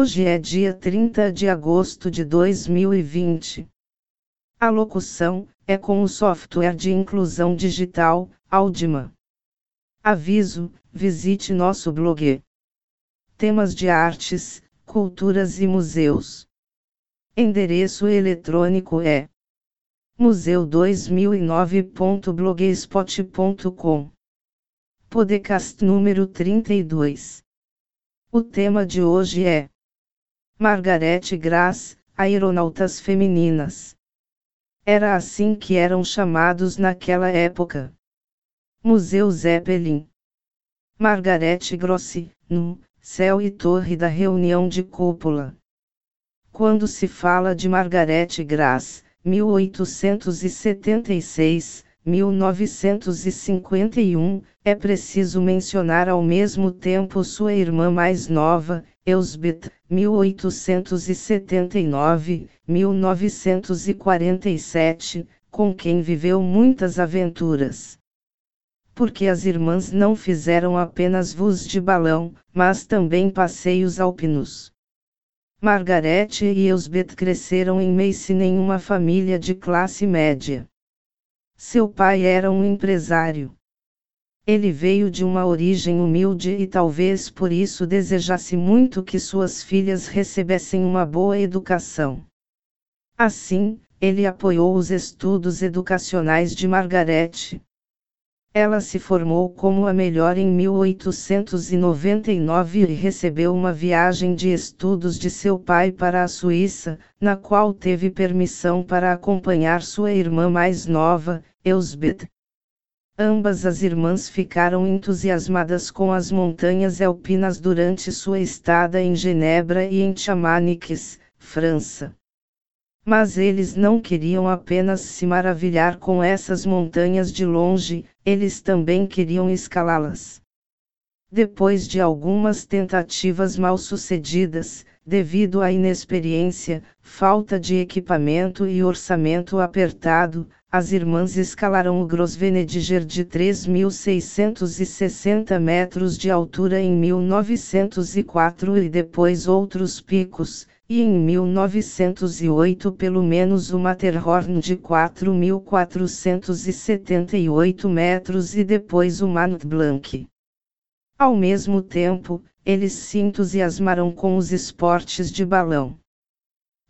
Hoje é dia 30 de agosto de 2020. A locução é com o software de inclusão digital, Audima. Aviso: visite nosso blog. Temas de artes, culturas e museus. Endereço eletrônico é museu2009.blogspot.com. Podcast número 32. O tema de hoje é Margaret Grass, Aeronautas Femininas. Era assim que eram chamados naquela época. Museu Zeppelin. Margaret Grossi, no Céu e Torre da Reunião de Cúpula. Quando se fala de Margaret Grass, 1876, 1951, é preciso mencionar ao mesmo tempo sua irmã mais nova, Elsbeth, 1879, 1947, com quem viveu muitas aventuras. Porque as irmãs não fizeram apenas voos de balão, mas também passeios alpinos. Margaret e Elsbeth cresceram em Macy em uma família de classe média. Seu pai era um empresário. Ele veio de uma origem humilde e talvez por isso desejasse muito que suas filhas recebessem uma boa educação. Assim, ele apoiou os estudos educacionais de Margaret, ela se formou como a melhor em 1899 e recebeu uma viagem de estudos de seu pai para a Suíça, na qual teve permissão para acompanhar sua irmã mais nova, Elsbeth. Ambas as irmãs ficaram entusiasmadas com as montanhas alpinas durante sua estada em Genebra e em Chamonix, França. Mas eles não queriam apenas se maravilhar com essas montanhas de longe, eles também queriam escalá-las. Depois de algumas tentativas mal sucedidas, devido à inexperiência, falta de equipamento e orçamento apertado, as irmãs escalaram o Grosvenediger de 3.660 metros de altura em 1904 e depois outros picos, e em 1908 pelo menos o Matterhorn de 4.478 metros e depois o Mont Blanc. Ao mesmo tempo, eles se entusiasmaram com os esportes de balão.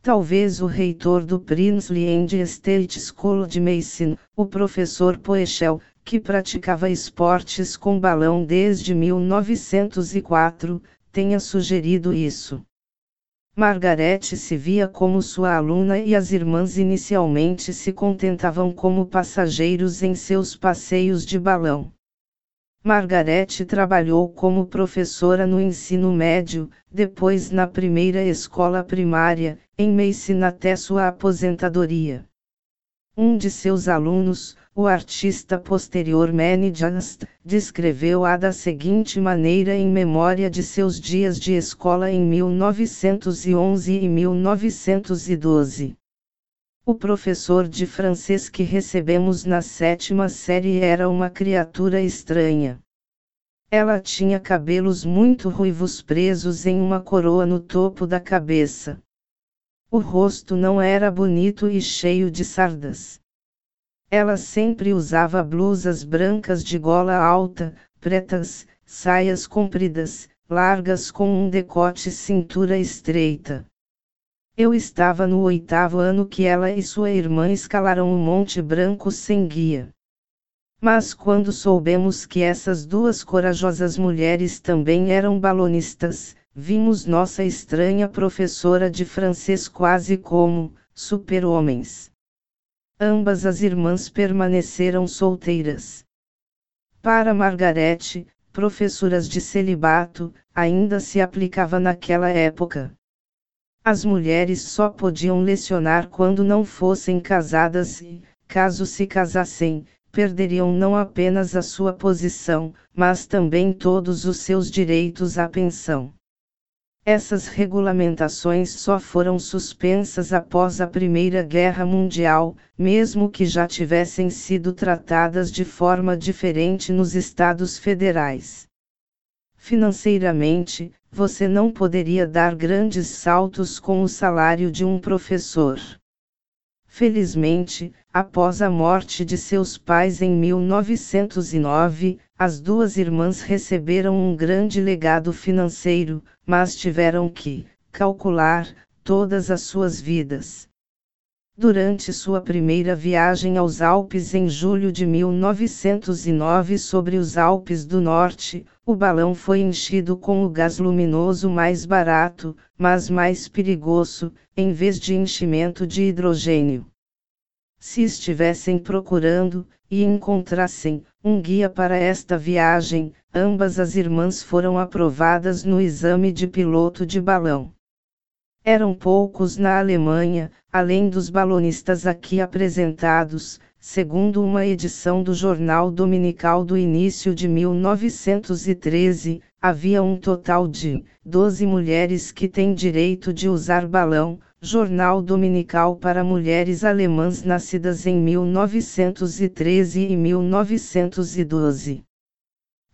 Talvez o reitor do Princely and State School de Mason, o professor Poechel, que praticava esportes com balão desde 1904, tenha sugerido isso. Margaret se via como sua aluna e as irmãs inicialmente se contentavam como passageiros em seus passeios de balão. Margaret trabalhou como professora no ensino médio, depois na primeira escola primária, em Mason até sua aposentadoria. Um de seus alunos, o artista posterior Manny Just, descreveu-a da seguinte maneira em memória de seus dias de escola em 1911 e 1912. O professor de francês que recebemos na sétima série era uma criatura estranha. Ela tinha cabelos muito ruivos presos em uma coroa no topo da cabeça. O rosto não era bonito e cheio de sardas. Ela sempre usava blusas brancas de gola alta, pretas, saias compridas, largas com um decote cintura estreita. Eu estava no oitavo ano que ela e sua irmã escalaram o Monte Branco sem guia. Mas quando soubemos que essas duas corajosas mulheres também eram balonistas, vimos nossa estranha professora de francês quase como super-homens. Ambas as irmãs permaneceram solteiras. Para Margarete, professoras de celibato, ainda se aplicava naquela época. As mulheres só podiam lecionar quando não fossem casadas e, caso se casassem, perderiam não apenas a sua posição, mas também todos os seus direitos à pensão. Essas regulamentações só foram suspensas após a Primeira Guerra Mundial, mesmo que já tivessem sido tratadas de forma diferente nos Estados Federais. Financeiramente, você não poderia dar grandes saltos com o salário de um professor. Felizmente, após a morte de seus pais em 1909, as duas irmãs receberam um grande legado financeiro, mas tiveram que calcular todas as suas vidas. Durante sua primeira viagem aos Alpes em julho de 1909 sobre os Alpes do Norte, o balão foi enchido com o gás luminoso mais barato, mas mais perigoso, em vez de enchimento de hidrogênio. Se estivessem procurando, e encontrassem, um guia para esta viagem, ambas as irmãs foram aprovadas no exame de piloto de balão. Eram poucos na Alemanha, além dos balonistas aqui apresentados, segundo uma edição do Jornal Dominical do início de 1913, havia um total de 12 mulheres que têm direito de usar balão, Jornal Dominical para Mulheres Alemãs Nascidas em 1913 e 1912.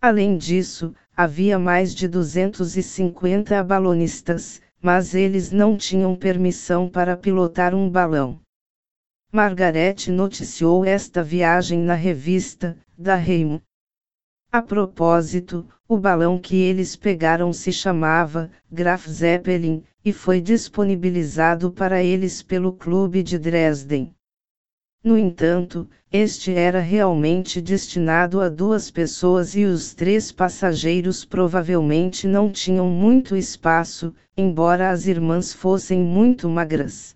Além disso, havia mais de 250 balonistas, mas eles não tinham permissão para pilotar um balão. Margaret noticiou esta viagem na revista, da Reimo. A propósito, o balão que eles pegaram se chamava Graf Zeppelin, e foi disponibilizado para eles pelo Clube de Dresden. No entanto, este era realmente destinado a duas pessoas e os três passageiros provavelmente não tinham muito espaço, embora as irmãs fossem muito magras.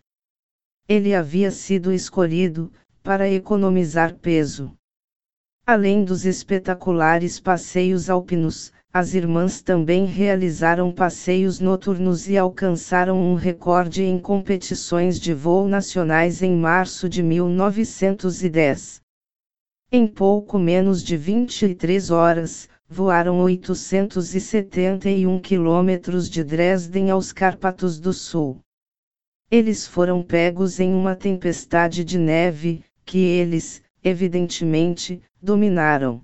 Ele havia sido escolhido, para economizar peso. Além dos espetaculares passeios alpinos, as irmãs também realizaram passeios noturnos e alcançaram um recorde em competições de voo nacionais em março de 1910. Em pouco menos de 23 horas, voaram 871 quilômetros de Dresden aos Cárpatos do Sul. Eles foram pegos em uma tempestade de neve, que eles, evidentemente, dominaram.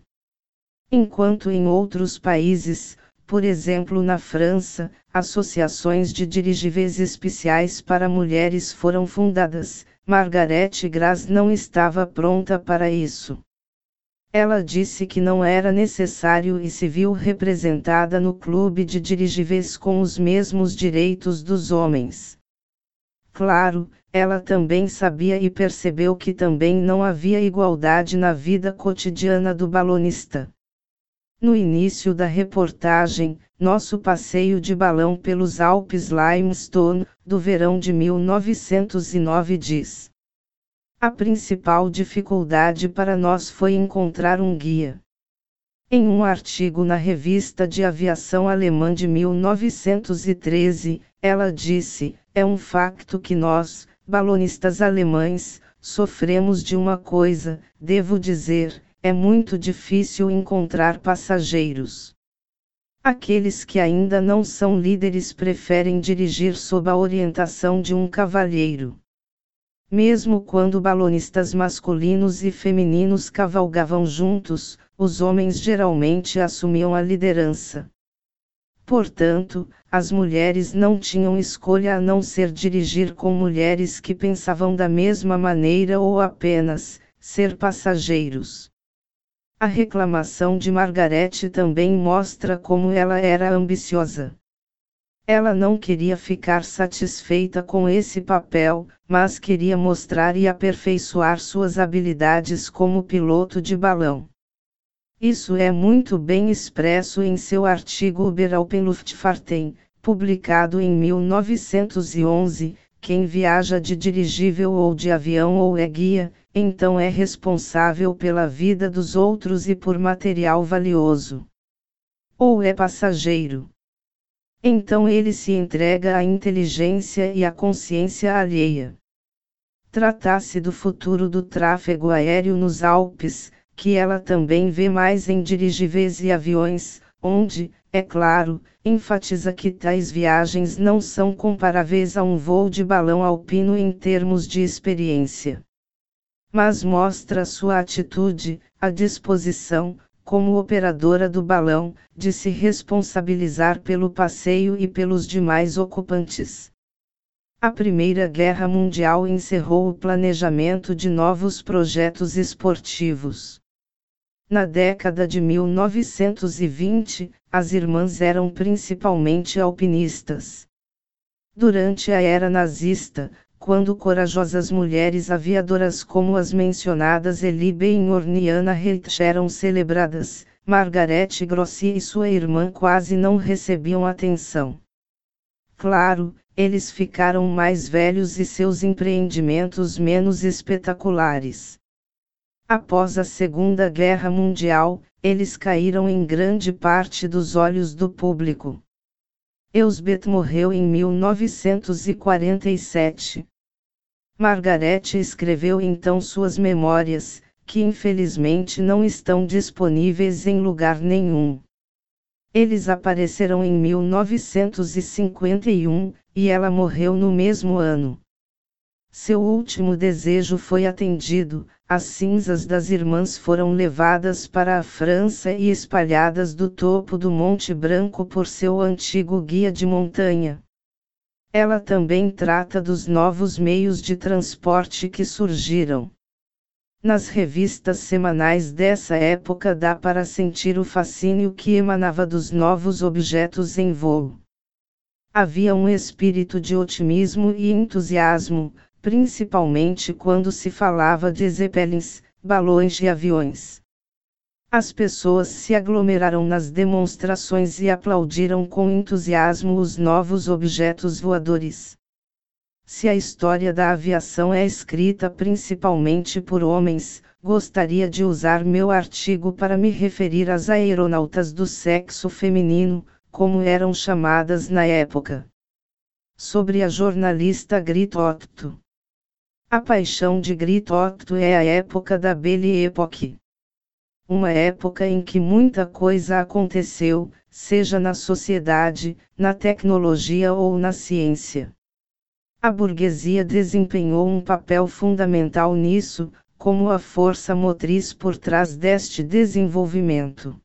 Enquanto em outros países, por exemplo na França, associações de dirigíveis especiais para mulheres foram fundadas, Margaret Gras não estava pronta para isso. Ela disse que não era necessário e se viu representada no clube de dirigíveis com os mesmos direitos dos homens. Claro, ela também sabia e percebeu que também não havia igualdade na vida cotidiana do balonista. No início da reportagem, nosso passeio de balão pelos Alpes Limestone, do verão de 1909 diz. A principal dificuldade para nós foi encontrar um guia. Em um artigo na revista de aviação alemã de 1913, ela disse: É um facto que nós, balonistas alemães, sofremos de uma coisa, devo dizer, é muito difícil encontrar passageiros. Aqueles que ainda não são líderes preferem dirigir sob a orientação de um cavalheiro. Mesmo quando balonistas masculinos e femininos cavalgavam juntos, os homens geralmente assumiam a liderança. Portanto, as mulheres não tinham escolha a não ser dirigir com mulheres que pensavam da mesma maneira ou apenas ser passageiros. A reclamação de Margaret também mostra como ela era ambiciosa. Ela não queria ficar satisfeita com esse papel, mas queria mostrar e aperfeiçoar suas habilidades como piloto de balão. Isso é muito bem expresso em seu artigo Über Alpenluftfahrten, publicado em 1911. Quem viaja de dirigível ou de avião ou é guia, então é responsável pela vida dos outros e por material valioso. Ou é passageiro. Então ele se entrega à inteligência e à consciência alheia. Tratasse do futuro do tráfego aéreo nos Alpes, que ela também vê mais em dirigíveis e aviões, onde, é claro, enfatiza que tais viagens não são comparáveis a um voo de balão alpino em termos de experiência mas mostra sua atitude, a disposição, como operadora do balão, de se responsabilizar pelo passeio e pelos demais ocupantes. A Primeira Guerra Mundial encerrou o planejamento de novos projetos esportivos. Na década de 1920, as irmãs eram principalmente alpinistas. Durante a era nazista, quando corajosas mulheres aviadoras como as mencionadas Elibe e Orniana Reitsch eram celebradas, Margaret Grossi e sua irmã quase não recebiam atenção. Claro, eles ficaram mais velhos e seus empreendimentos menos espetaculares. Após a Segunda Guerra Mundial, eles caíram em grande parte dos olhos do público. Elsbeth morreu em 1947. Margaret escreveu então suas memórias, que infelizmente não estão disponíveis em lugar nenhum. Eles apareceram em 1951, e ela morreu no mesmo ano. Seu último desejo foi atendido, as cinzas das irmãs foram levadas para a França e espalhadas do topo do Monte Branco por seu antigo guia de montanha. Ela também trata dos novos meios de transporte que surgiram. Nas revistas semanais dessa época dá para sentir o fascínio que emanava dos novos objetos em voo. Havia um espírito de otimismo e entusiasmo, principalmente quando se falava de zeppelins, balões e aviões. As pessoas se aglomeraram nas demonstrações e aplaudiram com entusiasmo os novos objetos voadores. Se a história da aviação é escrita principalmente por homens, gostaria de usar meu artigo para me referir às aeronautas do sexo feminino, como eram chamadas na época. Sobre a jornalista Grit Otto. A paixão de Grit Otto é a época da Belle Époque uma época em que muita coisa aconteceu, seja na sociedade, na tecnologia ou na ciência. A burguesia desempenhou um papel fundamental nisso, como a força motriz por trás deste desenvolvimento.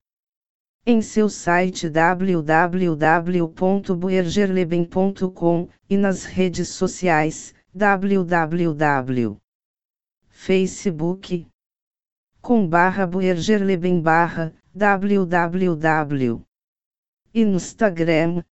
Em seu site www.buergerleben.com e nas redes sociais www. Facebook com barra Buergerleben barra www. Instagram,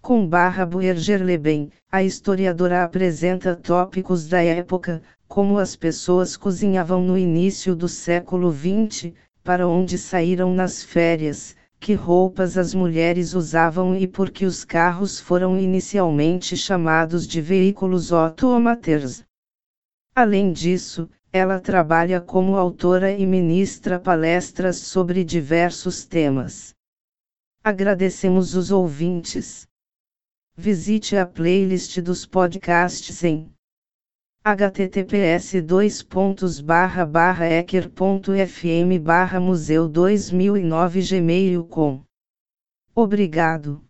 com barra Buergerleben, a historiadora apresenta tópicos da época, como as pessoas cozinhavam no início do século XX, para onde saíram nas férias, que roupas as mulheres usavam e por que os carros foram inicialmente chamados de veículos automaters. Além disso, ela trabalha como autora e ministra palestras sobre diversos temas. Agradecemos os ouvintes. Visite a playlist dos podcasts em https ecker.fm museu 2009 gmail.com. Obrigado.